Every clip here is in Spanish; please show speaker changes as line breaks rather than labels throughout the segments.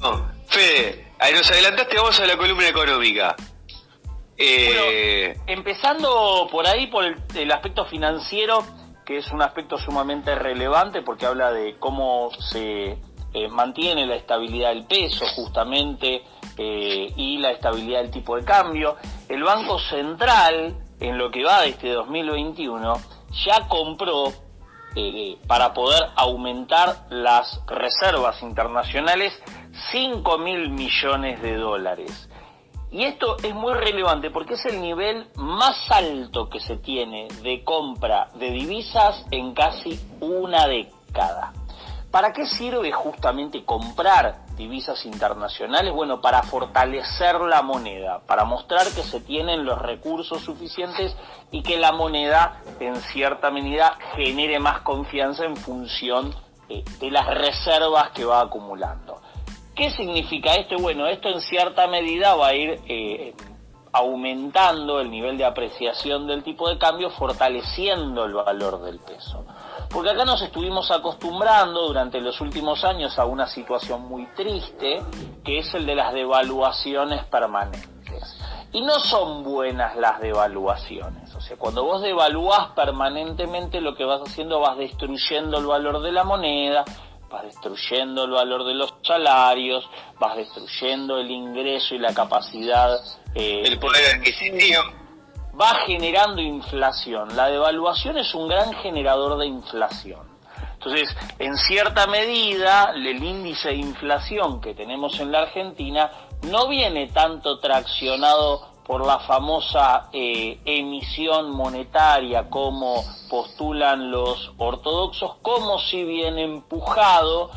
No, Fede, ahí nos adelantaste, vamos a la columna económica.
Eh... empezando por ahí, por el, aspecto financiero, que es un aspecto sumamente relevante porque habla de cómo se eh, mantiene la estabilidad del peso justamente eh, y la estabilidad del tipo de cambio. El Banco Central, en lo que va de este 2021, ya compró para poder aumentar las reservas internacionales 5 mil millones de dólares. Y esto es muy relevante porque es el nivel más alto que se tiene de compra de divisas en casi una década. ¿Para qué sirve justamente comprar divisas internacionales? Bueno, para fortalecer la moneda, para mostrar que se tienen los recursos suficientes y que la moneda en cierta medida genere más confianza en función eh, de las reservas que va acumulando. ¿Qué significa esto? Bueno, esto en cierta medida va a ir eh, aumentando el nivel de apreciación del tipo de cambio, fortaleciendo el valor del peso. Porque acá nos estuvimos acostumbrando durante los últimos años a una situación muy triste, que es el de las devaluaciones permanentes. Y no son buenas las devaluaciones. O sea, cuando vos devaluás permanentemente, lo que vas haciendo vas destruyendo el valor de la moneda, vas destruyendo el valor de los salarios, vas destruyendo el ingreso y la capacidad.
Eh, el poder adquisitivo.
Va generando inflación. La devaluación es un gran generador de inflación. Entonces, en cierta medida, el índice de inflación que tenemos en la Argentina no viene tanto traccionado por la famosa eh, emisión monetaria como postulan los ortodoxos, como si viene empujado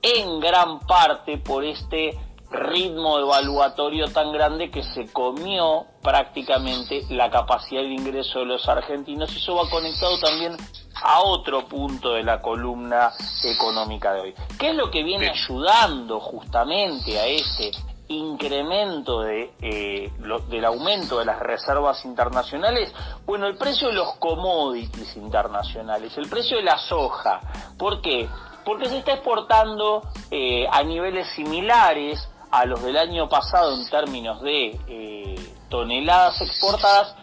en gran parte por este ritmo evaluatorio tan grande que se comió prácticamente la capacidad de ingreso de los argentinos y eso va conectado también a otro punto de la columna económica de hoy. ¿Qué es lo que viene ayudando justamente a este incremento de, eh, del aumento de las reservas internacionales? Bueno, el precio de los commodities internacionales, el precio de la soja. ¿Por qué? Porque se está exportando eh, a niveles similares a los del año pasado en términos de eh, toneladas exportadas,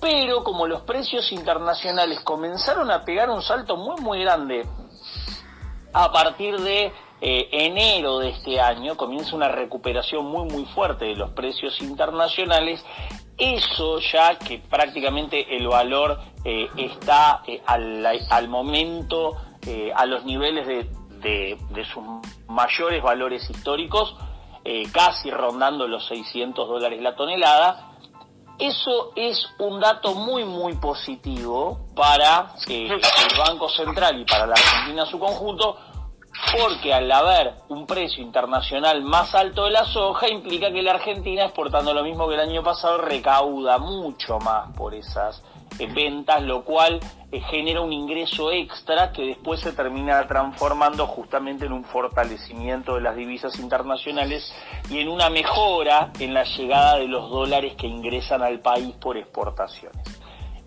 pero como los precios internacionales comenzaron a pegar un salto muy muy grande a partir de eh, enero de este año comienza una recuperación muy muy fuerte de los precios internacionales. Eso ya que prácticamente el valor eh, está eh, al, momento a los niveles de, de, sus mayores valores históricos, casi rondando los 600 dólares la tonelada. Eso es un dato muy muy positivo para el Banco Central y para la Argentina en su conjunto, porque al haber un precio internacional más alto de la soja implica que la Argentina, exportando lo mismo que el año pasado, recauda mucho más por esas eh, ventas, lo cual eh, genera un ingreso extra que después se termina transformando justamente en un fortalecimiento de las divisas internacionales y en una mejora en la llegada de los dólares que ingresan al país por exportaciones.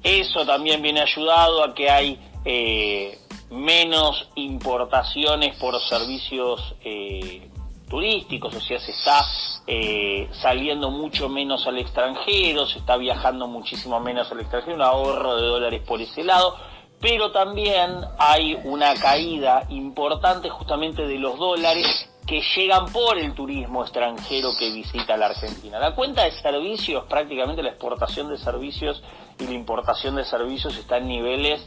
Eso también viene ayudado a que hay eh, menos importaciones por servicios eh, turísticos, o sea, se está eh, saliendo mucho menos al extranjero, se está viajando muchísimo menos al extranjero, un ahorro de dólares por ese lado, pero también hay una caída importante justamente de los dólares que llegan por el turismo extranjero que visita la Argentina. La cuenta de servicios, prácticamente la exportación de servicios y la importación de servicios está en niveles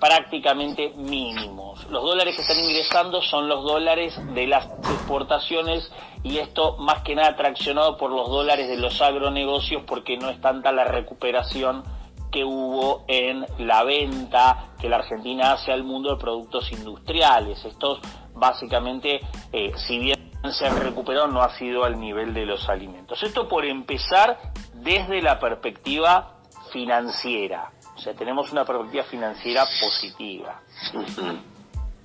prácticamente mínimos. Los dólares que están ingresando son los dólares de las exportaciones y esto más que nada traccionado por los dólares de los agronegocios porque no es tanta la recuperación que hubo en la venta que la Argentina hace al mundo de productos industriales. Estos básicamente, eh, si bien se han recuperado, no ha sido al nivel de los alimentos. Esto por empezar desde la perspectiva financiera. O sea, tenemos una perspectiva financiera positiva.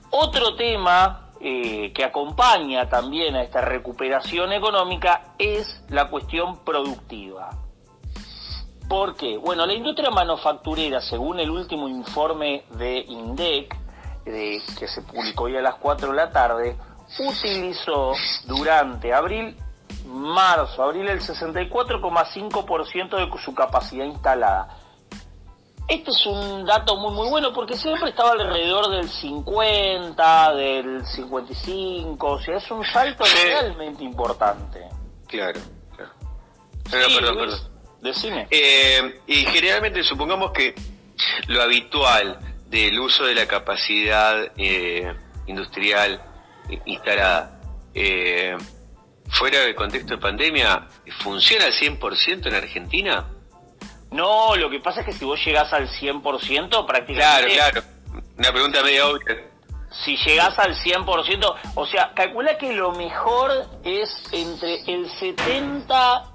Otro tema eh, que acompaña también a esta recuperación económica es la cuestión productiva. ¿Por qué? Bueno, la industria manufacturera, según el último informe de INDEC, que se publicó hoy a las 4 de la tarde, utilizó durante abril, marzo, abril el 64,5% de su capacidad instalada. Este es un dato muy muy bueno porque siempre estaba alrededor del 50, del 55, o sea, es un salto realmente importante.
Claro, claro.
perdón, perdón. Decime.
Eh, y generalmente supongamos que lo habitual del uso de la capacidad eh, industrial instalada eh, fuera del contexto de pandemia, ¿funciona al 100% en Argentina?
No, lo que pasa es que si vos llegás al 100%, prácticamente...
Claro, claro. Una pregunta medio obvia.
Si llegás al 100%, o sea, calcula que lo mejor es entre el 70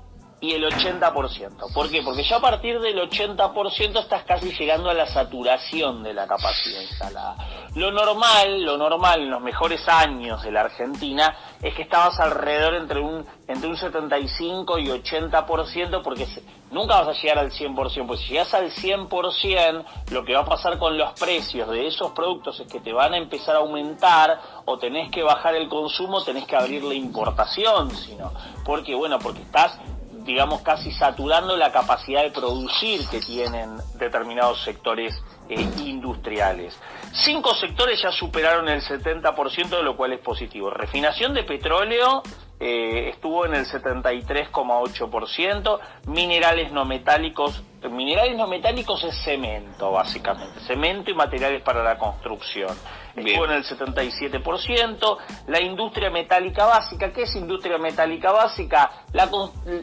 y el 80%. ¿Por qué? Porque ya a partir del 80% estás casi llegando a la saturación de la capacidad instalada. Lo normal, lo normal en los mejores años de la Argentina es que estabas alrededor entre un entre un 75 y 80% porque nunca vas a llegar al 100%, pues si llegas al 100%, lo que va a pasar con los precios de esos productos es que te van a empezar a aumentar o tenés que bajar el consumo, tenés que abrir la importación, sino porque bueno, porque estás digamos, casi saturando la capacidad de producir que tienen determinados sectores eh, industriales. Cinco sectores ya superaron el 70%, de lo cual es positivo. Refinación de petróleo eh, estuvo en el 73,8%, minerales no metálicos, minerales no metálicos es cemento, básicamente, cemento y materiales para la construcción estuvo en el 77%. La industria metálica básica, ¿qué es industria metálica básica?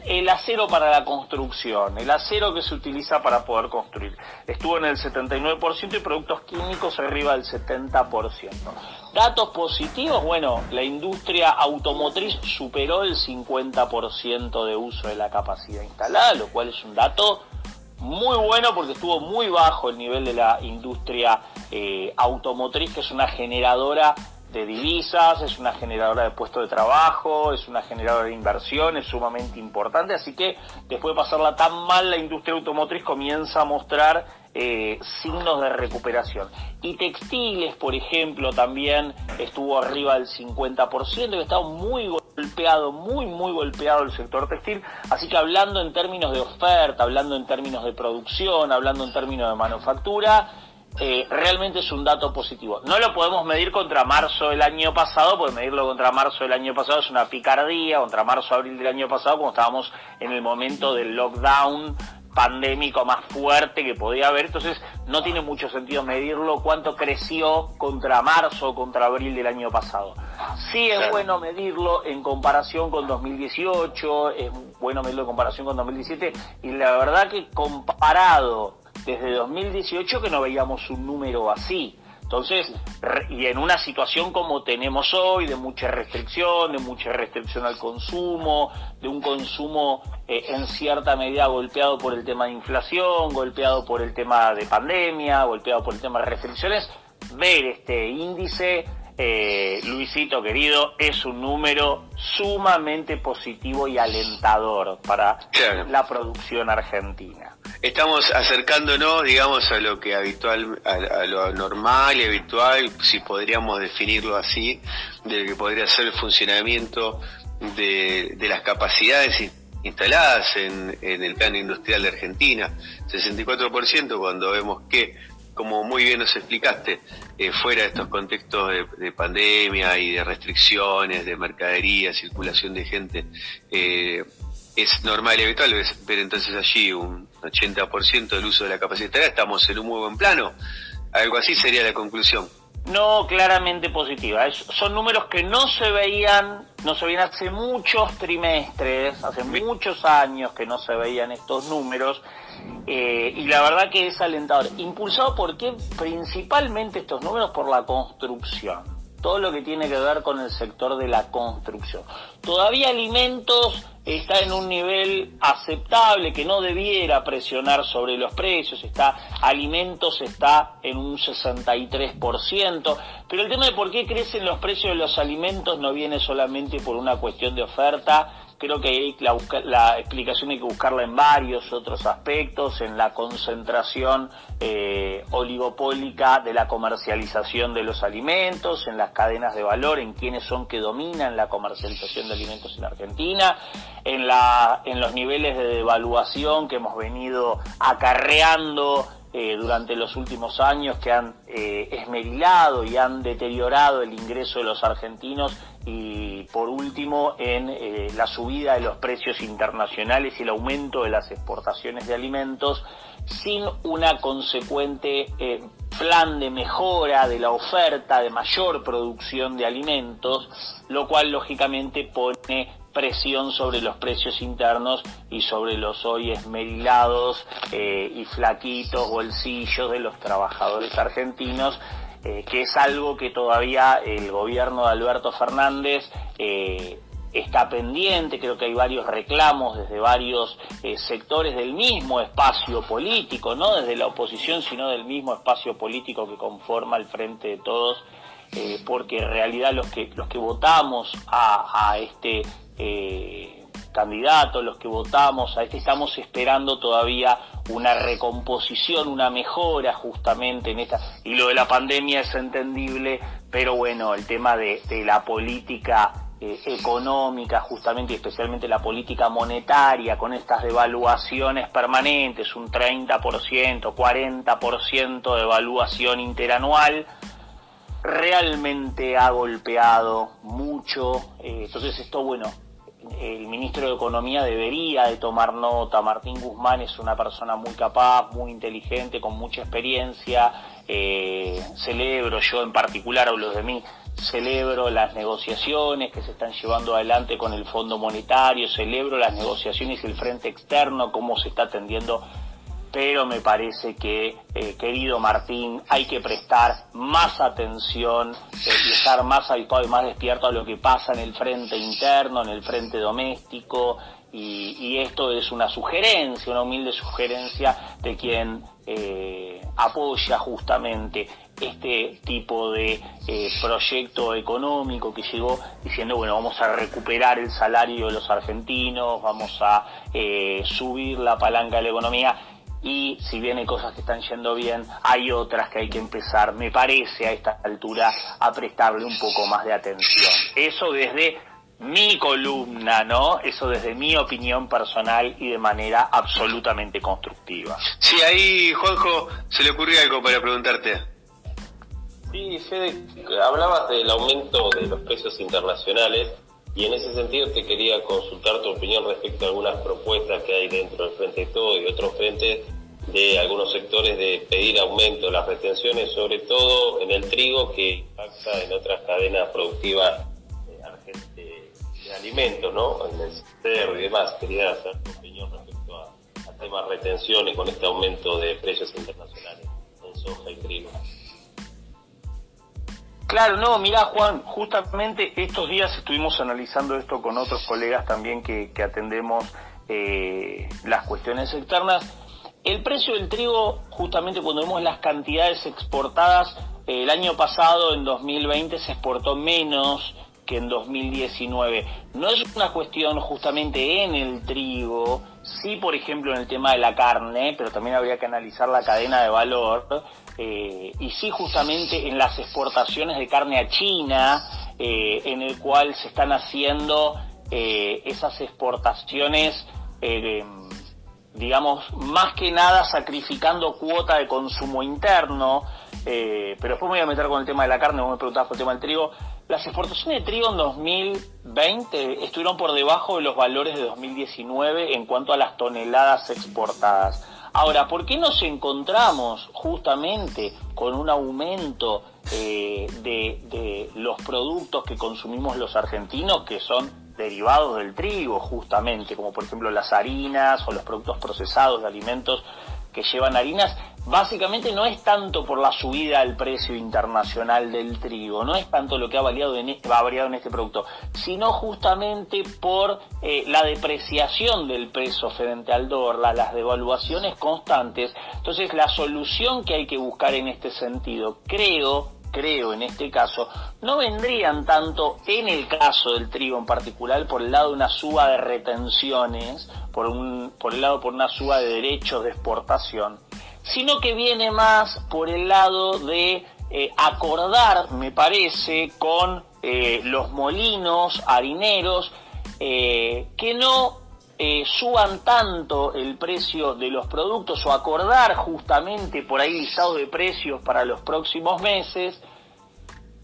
el acero para la construcción, el acero que se utiliza para poder construir. Estuvo en el 79% y productos químicos arriba del 70%. Datos positivos, bueno, la industria automotriz superó el 50% de uso de la capacidad instalada, lo cual es un dato muy bueno porque estuvo muy bajo el nivel de la industria eh, automotriz, que es una generadora de divisas, es una generadora de puestos de trabajo, es una generadora de inversión, es sumamente importante, así que después de pasarla tan mal, la industria automotriz comienza a mostrar eh, signos de recuperación. Y textiles, por ejemplo, también estuvo arriba del 50%, y está muy golpeado, muy, muy golpeado el sector textil. Así que hablando en términos de oferta, hablando en términos de producción, hablando en términos de manufactura, eh, realmente es un dato positivo. No lo podemos medir contra marzo del año pasado, porque medirlo contra marzo del año pasado es una picardía, contra marzo-abril del año pasado, como estábamos en el momento del lockdown pandémico más fuerte que podía haber, entonces no tiene mucho sentido medirlo cuánto creció contra marzo o contra abril del año pasado. Sí es bueno medirlo en comparación con 2018, es bueno medirlo en comparación con 2017 y la verdad que comparado desde 2018 que no veíamos un número así. Entonces, y en una situación como tenemos hoy, de mucha restricción, de mucha restricción al consumo, de un consumo eh, en cierta medida golpeado por el tema de inflación, golpeado por el tema de pandemia, golpeado por el tema de restricciones, ver este índice, eh, Luisito querido, es un número sumamente positivo y alentador para la producción argentina
estamos acercándonos, digamos, a lo que habitual, a, lo normal y habitual, si podríamos definirlo así, de lo que podría ser el funcionamiento de, las capacidades instaladas en, el plan industrial de Argentina. 64% cuando vemos que, como muy bien nos explicaste, eh, fuera de estos contextos de, de, pandemia y de restricciones de mercadería, circulación de gente, eh, es normal y habitual ver entonces allí un 80% del uso de la capacidad estamos en un muy buen plano. Algo así sería la conclusión.
No, claramente positiva. son números que no se veían, no se veían hace muchos trimestres, hace muchos años que no se veían estos números, eh, y la verdad que es alentador. Impulsado por qué? Principalmente estos números por la construcción todo lo que tiene que ver con el sector de la construcción. Todavía alimentos está en un nivel aceptable que no debiera presionar sobre los precios, está alimentos está en un 63%, pero el tema de por qué crecen los precios de los alimentos no viene solamente por una cuestión de oferta, creo que la, explicación hay que buscarla en varios otros aspectos, en la concentración eh, oligopólica de la comercialización de los alimentos, en las cadenas de valor, en quienes son que dominan la comercialización de alimentos en Argentina, en, en los niveles de devaluación que hemos venido acarreando eh, durante los últimos años que han eh, esmerilado y han deteriorado el ingreso de los argentinos y por último en eh, la subida de los precios internacionales y el aumento de las exportaciones de alimentos sin una consecuente plan de mejora de la oferta de mayor producción de alimentos, lo cual lógicamente pone presión sobre los precios internos y sobre los hoy esmerilados eh, y flaquitos bolsillos de los trabajadores argentinos, eh, que es algo que todavía el gobierno de Alberto Fernández eh, está pendiente, creo que hay varios reclamos desde varios sectores del mismo espacio político, no desde la oposición, sino del mismo espacio político que conforma el Frente de Todos, porque en realidad los que, los que votamos a, a este eh, candidatos, los que votamos, a este estamos esperando todavía una recomposición, una mejora justamente en esta, y lo de la pandemia es entendible, pero bueno, el tema de, la política eh, económica, justamente y especialmente la política monetaria, con estas devaluaciones permanentes, un 30%, 40% de evaluación interanual, realmente ha golpeado mucho. Eh, entonces esto, bueno, el ministro de Economía debería de tomar nota. Martín Guzmán es una persona muy capaz, muy inteligente, con mucha experiencia. Eh, celebro, yo en particular hablo de mí, celebro las negociaciones que se están llevando adelante con el Fondo Monetario, celebro las negociaciones y el frente externo, cómo se está atendiendo pero me parece que, eh, querido Martín, hay que prestar más atención eh, y estar más habituado y más despierto a lo que pasa en el frente interno, en el frente doméstico, y, esto es una sugerencia, una humilde sugerencia de quien eh, apoya justamente este tipo de proyecto económico que llegó diciendo, bueno, vamos a recuperar el salario de los argentinos, vamos a subir la palanca de la economía y si bien hay cosas que están yendo bien, hay otras que hay que empezar, me parece a esta altura, a prestarle un poco más de atención. Eso desde mi columna, ¿no? Eso desde mi opinión personal y de manera absolutamente constructiva.
Sí, ahí, Juanjo, se le ocurrió algo para preguntarte.
Sí, Fede, hablabas del aumento de los precios internacionales y en ese sentido te quería consultar tu opinión respecto a algunas propuestas que hay dentro del Frente de Todo y otros frentes de algunos sectores de pedir aumento de las retenciones, sobre todo en el trigo que impacta en otras cadenas productivas de, alimentos, ¿no? En el cerdo y demás. Quería hacer tu opinión respecto a, a temas retenciones con este aumento de precios internacionales en soja y trigo.
Claro, no, mira Juan, justamente estos días estuvimos analizando esto con otros colegas también que, atendemos eh, las cuestiones externas. El precio del trigo, justamente cuando vemos las cantidades exportadas, eh, el año pasado, en 2020, se exportó menos que en 2019. No es una cuestión justamente en el trigo, sí por ejemplo en el tema de la carne, pero también habría que analizar la cadena de valor, eh, y sí justamente en las exportaciones de carne a China, eh, en el cual se están haciendo eh, esas exportaciones digamos, más que nada sacrificando cuota de consumo interno, pero después me voy a meter con el tema de la carne, vos me preguntabas por el tema del trigo. Las exportaciones de trigo en 2020 estuvieron por debajo de los valores de 2019 en cuanto a las toneladas exportadas. Ahora, ¿por qué nos encontramos justamente con un aumento eh, de, de los productos que consumimos los argentinos, que son derivados del trigo, justamente, como por ejemplo las harinas o los productos procesados de alimentos que llevan harinas, básicamente no es tanto por la subida del precio internacional del trigo, no es tanto lo que ha variado en este, ha variado en este producto, sino justamente por eh, la depreciación del peso frente al dólar, las devaluaciones constantes. Entonces, la solución que hay que buscar en este sentido, creo creo en este caso, no vendrían tanto en el caso del trigo en particular por el lado de una suba de retenciones, por, un, por el lado por una suba de derechos de exportación, sino que viene más por el lado de eh, acordar, me parece, con eh, los molinos harineros, eh, que no suban tanto el precio de los productos o acordar justamente por ahí listados de precios para los próximos meses,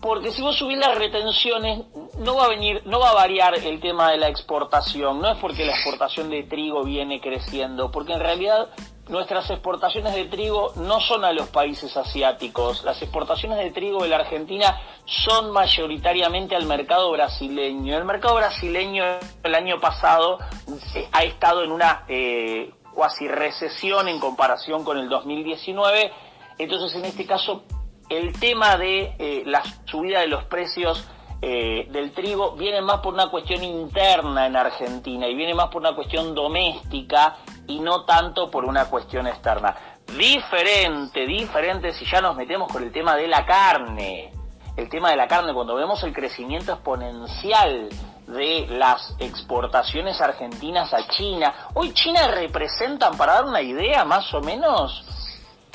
porque si vos subís las retenciones no va a venir, no va a variar el tema de la exportación, no es porque la exportación de trigo viene creciendo, porque en realidad nuestras exportaciones de trigo no son a los países asiáticos. Las exportaciones de trigo de la Argentina son mayoritariamente al mercado brasileño. El mercado brasileño el año pasado eh, ha estado en una eh, cuasi recesión en comparación con el 2019. Entonces, en este caso, el tema de eh, la subida de los precios del trigo viene más por una cuestión interna en Argentina y viene más por una cuestión doméstica y no tanto por una cuestión externa. Diferente, diferente si ya nos metemos con el tema de la carne. El tema de la carne, cuando vemos el crecimiento exponencial de las exportaciones argentinas a China, hoy China representa, para dar una idea más o menos,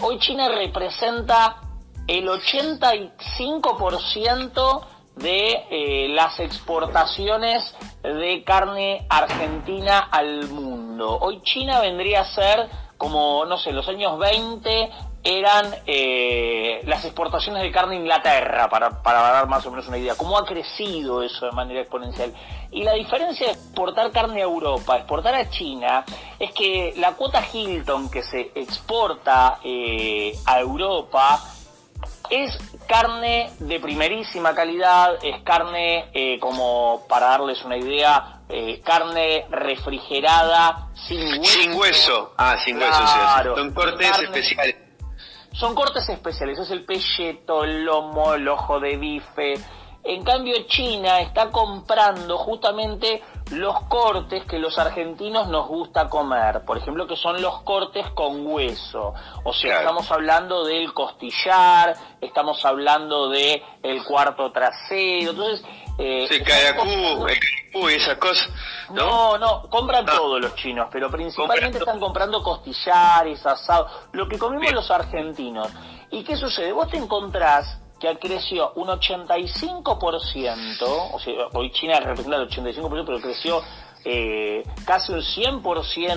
hoy China representa el 85% de eh, las exportaciones de carne argentina al mundo. Hoy China vendría a ser como, no sé, los años 20 eran eh, las exportaciones de carne a Inglaterra, para, para dar más o menos una idea. ¿Cómo ha crecido eso de manera exponencial? Y la diferencia de exportar carne a Europa, exportar a China, es que la cuota Hilton que se exporta eh, a Europa es carne de primerísima calidad, es carne, eh, como para darles una idea, eh, carne refrigerada, sin hueso.
Sin hueso, ah, sin hueso, sí, son cortes especiales.
Son cortes especiales, es el pelleto, el lomo, el ojo de bife. En cambio, China está comprando justamente los cortes que los argentinos nos gusta comer, por ejemplo, que son los cortes con hueso. O sea, estamos hablando del costillar, estamos hablando de el cuarto trasero, entonces...
Eh, sí, y esas cosas.
No, no, compran ah. todos los chinos, pero principalmente están comprando costillares, asados, lo que comemos los argentinos. ¿Y qué sucede? Vos te encontrás que creció un 85%, o sea, hoy China representa el 85%, pero creció eh, casi un 100%,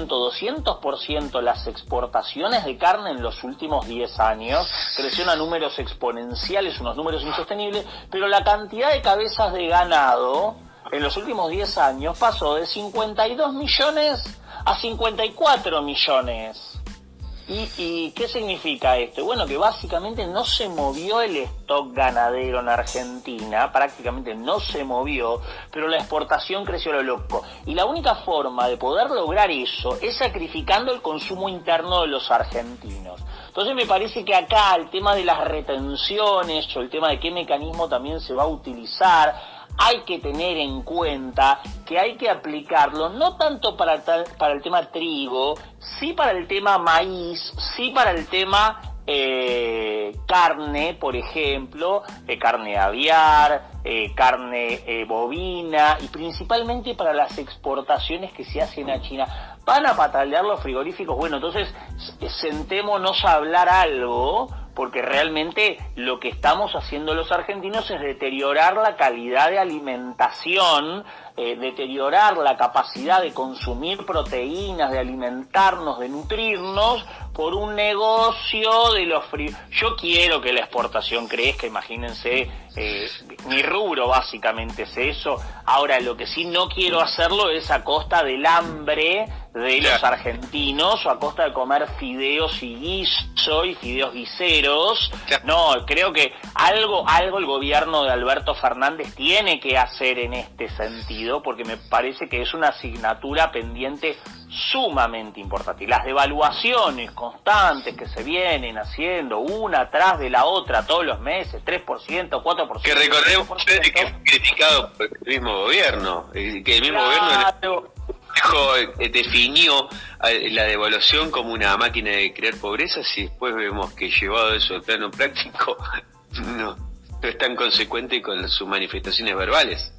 200% las exportaciones de carne en los últimos 10 años, creció a números exponenciales, unos números insostenibles, pero la cantidad de cabezas de ganado en los últimos 10 años pasó de 52 millones a 54 millones. ¿Y, qué significa esto? Bueno, que básicamente no se movió el stock ganadero en Argentina, prácticamente no se movió, pero la exportación creció a lo loco. Y la única forma de poder lograr eso es sacrificando el consumo interno de los argentinos. Entonces me parece que acá el tema de las retenciones o el tema de qué mecanismo también se va a utilizar, hay que tener en cuenta que hay que aplicarlo no tanto para, para el tema trigo, sí para el tema maíz, sí para el tema eh, carne, por ejemplo, eh, carne aviar, eh, carne bovina y principalmente para las exportaciones que se hacen a China. ¿Van a patalear los frigoríficos? Bueno, entonces sentémonos a hablar algo porque realmente lo que estamos haciendo los argentinos es deteriorar la calidad de alimentación, eh, deteriorar la capacidad de consumir proteínas, de alimentarnos, de nutrirnos por un negocio de los fríos. Yo quiero que la exportación crezca, imagínense, eh, mi rubro básicamente es eso. Ahora, lo que sí no quiero hacerlo es a costa del hambre de los argentinos o a costa de comer fideos y guiso y fideos guiseros. No, creo que algo, algo el gobierno de Alberto Fernández tiene que hacer en este sentido porque me parece que es una asignatura pendiente sumamente importante. Y las devaluaciones constantes que se vienen haciendo una tras de la otra todos los meses, 3%, 4%.
Que recordemos que fue criticado por el mismo gobierno, que el mismo gobierno eh, definió eh, la devaluación como una máquina de crear pobreza, si después vemos que llevado eso al plano práctico, no, no es tan consecuente con sus manifestaciones verbales.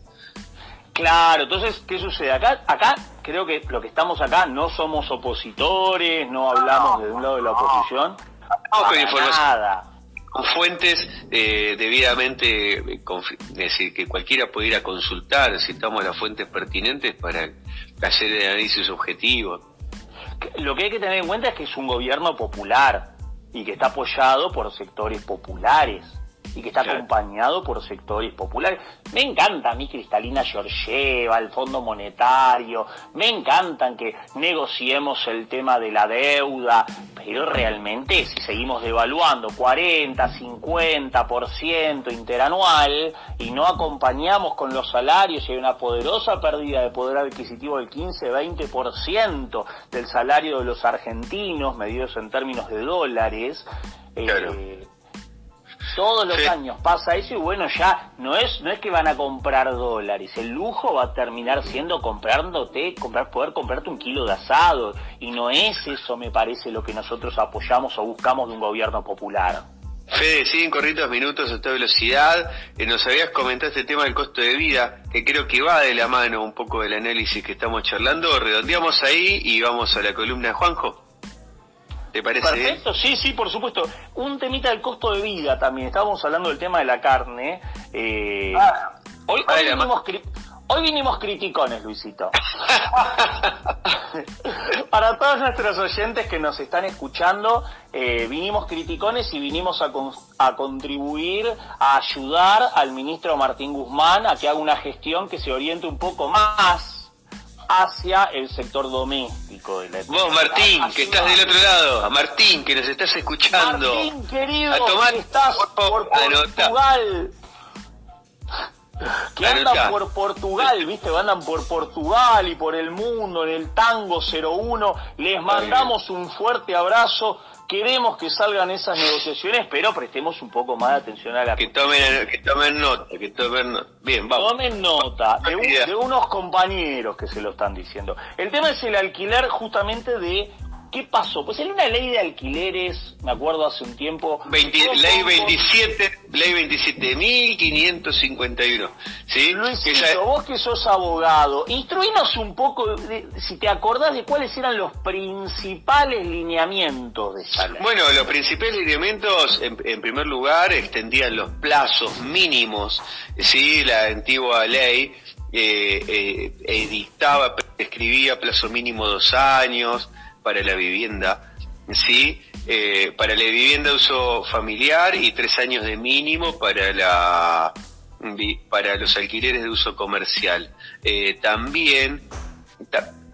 Claro, entonces, ¿qué sucede? Acá, acá creo que lo que estamos acá no somos opositores, no hablamos de un lado de la oposición.
No, con información. Con fuentes eh, debidamente, eh, es decir, que cualquiera pudiera consultar, si estamos las fuentes pertinentes para hacer el análisis objetivo.
Lo que hay que tener en cuenta es que es un gobierno popular y que está apoyado por sectores populares y que está acompañado por sectores populares. Me encanta a mí Cristalina Georgieva, el Fondo Monetario, me encantan que negociemos el tema de la deuda, pero realmente si seguimos devaluando 40, 50% interanual y no acompañamos con los salarios y hay una poderosa pérdida de poder adquisitivo del 15-20% del salario de los argentinos, medidos en términos de dólares, eh, todos los años pasa eso y bueno, ya no es no es que van a comprar dólares, el lujo va a terminar siendo comprándote, comprar poder comprarte un kilo de asado y no es eso me parece lo que nosotros apoyamos o buscamos de un gobierno popular.
Fede, siguen corriendo minutos a esta velocidad. Eh, nos habías comentado este tema del costo de vida, que creo que va de la mano un poco del análisis que estamos charlando. Redondeamos ahí y vamos a la columna de Juanjo. ¿Te parece?
Perfecto, sí, sí, por supuesto. Un temita del costo de vida también. Estábamos hablando del tema de la carne. Eh, ah, hoy, hoy, vinimos criticones, Luisito. Para todos nuestros oyentes que nos están escuchando, eh, vinimos criticones y vinimos a, a contribuir, a ayudar al ministro Martín Guzmán a que haga una gestión que se oriente un poco más hacia el sector doméstico de la
Vos, Martín, que estás del otro lado, Martín, que nos estás escuchando.
Martín, querido, que estás por, Portugal. Que andan por Portugal, viste, andan por Portugal y por el mundo en el tango 01. Les mandamos un fuerte abrazo queremos que salgan esas negociaciones, pero prestemos un poco más de atención a la...
Que tomen, que tomen nota, que tomen nota. Bien, vamos.
Tomen nota de, de unos compañeros que se lo están diciendo. El tema es el alquiler justamente de ¿Qué pasó? Pues en una ley de alquileres, me acuerdo hace un tiempo...
ley 27, ley 27.551, ¿sí?
Luisito, vos que sos abogado, instruinos un poco, si te acordás de cuáles eran los principales lineamientos de esa ley.
Bueno, los principales lineamientos, en, primer lugar, extendían los plazos mínimos, ¿sí? La antigua ley eh, eh, edictaba, prescribía plazo mínimo dos años, para la vivienda, ¿sí? Eh, para la vivienda de uso familiar y tres años de mínimo para la para los alquileres de uso comercial. Eh, también,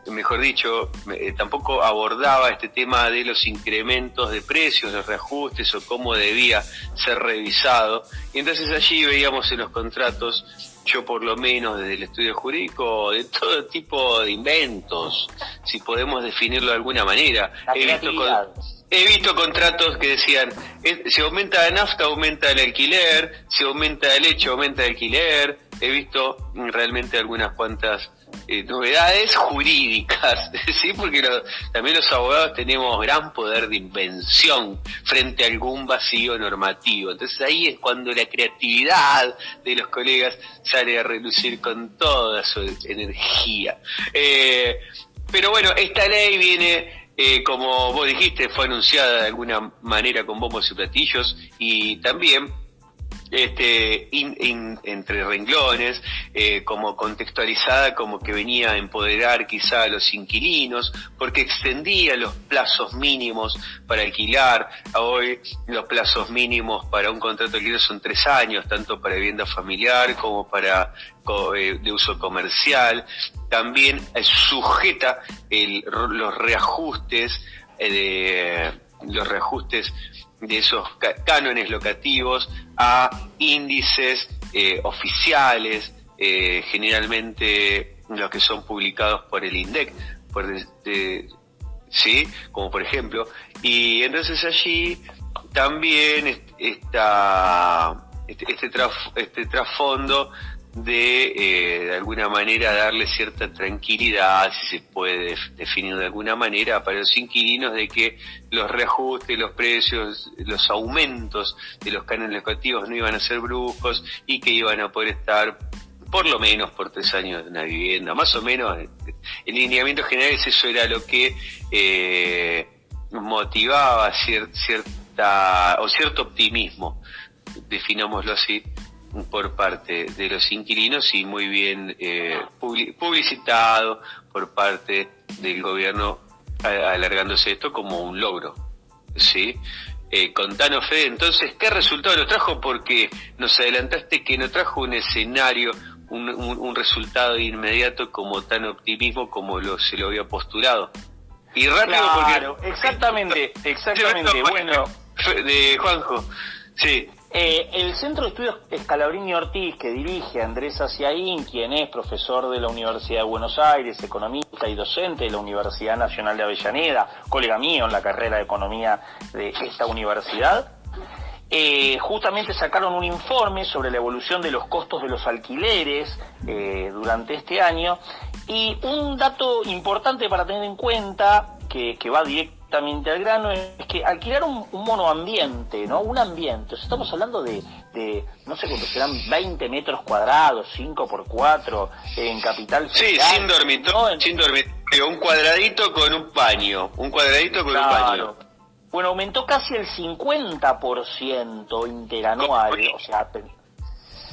mejor dicho, eh, tampoco abordaba este tema de los incrementos de precios, los reajustes o cómo debía ser revisado. Y entonces allí veíamos en los contratos yo por lo menos desde el estudio jurídico, de todo tipo de inventos, si podemos definirlo de alguna manera. He visto, he visto, contratos que decían, si aumenta la nafta, aumenta el alquiler, si aumenta el hecho, aumenta el alquiler. He visto realmente algunas cuantas eh, novedades jurídicas, ¿sí? porque también los abogados tenemos gran poder de invención frente a algún vacío normativo. Entonces ahí es cuando la creatividad de los colegas sale a relucir con toda su energía. Eh, pero bueno, esta ley viene eh, como vos dijiste, fue anunciada de alguna manera con bombos y platillos y también este, entre renglones, eh, como contextualizada como que venía a empoderar quizá a los inquilinos, porque extendía los plazos mínimos para alquilar. Hoy los plazos mínimos para un contrato de alquiler son tres años, tanto para vivienda familiar como para eh, de uso comercial. También sujeta los reajustes eh, los reajustes de esos cánones locativos a índices eh, oficiales, eh, generalmente los que son publicados por el INDEC, por ¿sí? como por ejemplo, y entonces allí también está este, este, este trasfondo de, eh, de alguna manera, darle cierta tranquilidad, si se puede definir de alguna manera, para los inquilinos de que los reajustes, los precios, los aumentos de los canales locativos no iban a ser brujos y que iban a poder estar por lo menos por tres años de una vivienda, más o menos en lineamientos generales eso era lo que eh, motivaba cierta o cierto optimismo, definámoslo así, por parte de los inquilinos y muy bien eh, publicitado por parte del gobierno alargándose esto como un logro. ¿sí? Eh, contanos, Fede, entonces, ¿qué resultado nos trajo? Porque nos adelantaste que no trajo un escenario, un, un, resultado inmediato como tan optimismo como lo, se lo había postulado.
Y rápido claro, exactamente, exactamente, bueno.
De Juanjo, sí.
Eh, el Centro de Estudios Escalabrini Ortiz, que dirige Andrés Aciaín, quien es profesor de la Universidad de Buenos Aires, economista y docente de la Universidad Nacional de Avellaneda, colega mío en la carrera de economía de esta universidad, eh, justamente sacaron un informe sobre la evolución de los costos de los alquileres eh, durante este año y un dato importante para tener en cuenta que, que va directo al grano es que alquilar un, monoambiente, ¿no? Un ambiente. estamos hablando de, de, no sé cuánto serán, 20 metros cuadrados, 5 por 4 en Capital
Sí, sin dormitorio, sin dormitorio. Un cuadradito con un paño. Un cuadradito con un paño.
Bueno, aumentó casi el 50% interanual. O sea,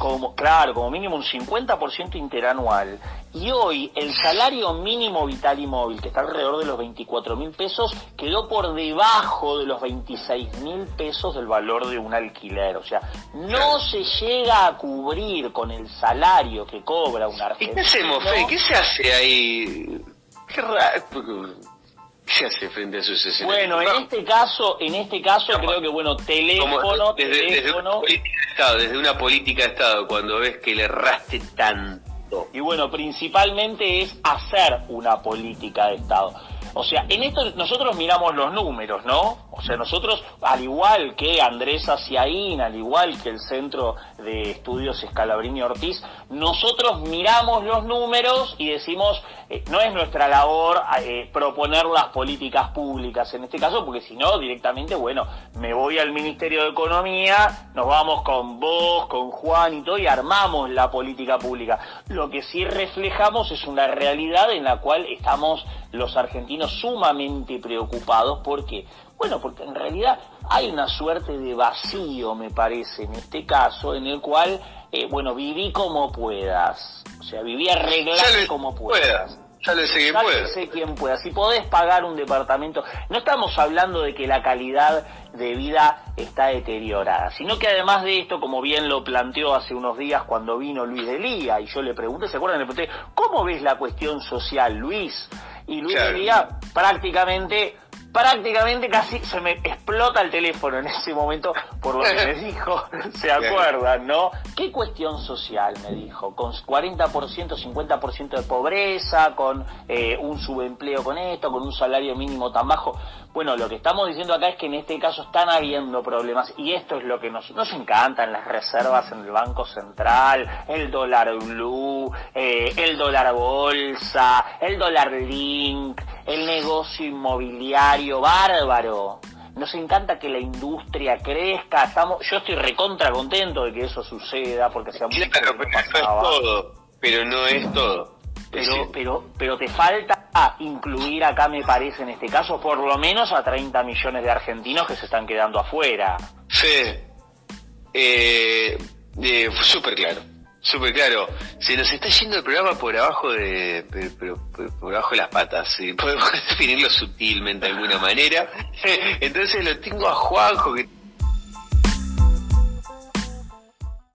como, claro, como mínimo un 50% interanual. Y hoy el salario mínimo vital y móvil, que está alrededor de los 24 mil pesos, quedó por debajo de los 26 mil pesos del valor de un alquiler. O sea, no se llega a cubrir con el salario que cobra un argentino.
¿Y qué hacemos, ¿Qué se hace ahí? Qué raro. ¿Qué hace frente a esos escenarios?
Bueno, en este caso, en este caso creo que bueno, teléfono,
desde,
teléfono.
Desde una de Estado, desde una política de Estado, cuando ves que le erraste tanto.
Y bueno, principalmente es hacer una política de Estado. O sea, en esto nosotros miramos los números, ¿no? O sea, nosotros, al igual que Andrés Aciaín, al igual que el Centro de Estudios Escalabrini Ortiz, nosotros miramos los números y decimos, eh, no es nuestra labor eh, proponer las políticas públicas en este caso, porque si no, directamente, bueno, me voy al Ministerio de Economía, nos vamos con vos, con Juan y todo, y armamos la política pública. Lo que sí reflejamos es una realidad en la cual estamos los argentinos sumamente preocupados porque, bueno, porque en realidad hay una suerte de vacío, me parece, en este caso, en el cual, eh, bueno, viví como puedas. O sea, viví arreglar como puedas.
Sálvese quien pueda.
quien pueda. Si podés pagar un departamento, no estamos hablando de que la calidad de vida está deteriorada, sino que además de esto, como bien lo planteó hace unos días cuando vino Luis Delía, y yo le pregunté, ¿se acuerdan? Le pregunté, ¿cómo ves la cuestión social, Luis? Y Luis Delía prácticamente prácticamente casi se me explota el teléfono en ese momento por lo que me dijo, ¿se acuerdan, no? ¿Qué cuestión social me dijo? Con 40%, 50% de pobreza, con eh, un subempleo con esto, con un salario mínimo tan bajo. Bueno, lo que estamos diciendo acá es que en este caso están habiendo problemas y esto es lo que nos, nos encantan, las reservas en el Banco Central, el dólar blue, eh, el dólar bolsa, el dólar link, el negocio inmobiliario bárbaro. Nos encanta que la industria crezca, estamos, yo estoy recontra contento de que eso suceda porque se
claro, pero no es todo, pero no es todo.
Pero, pero, pero te falta incluir acá, me parece, en este caso, por lo menos a 30 millones de argentinos que se están quedando afuera.
Sí, eh, eh, súper claro. Súper claro. Se nos está yendo el programa por abajo de, pero, por abajo de las patas. ¿sí? Podemos definirlo sutilmente de alguna manera. Entonces lo tengo a Juanjo que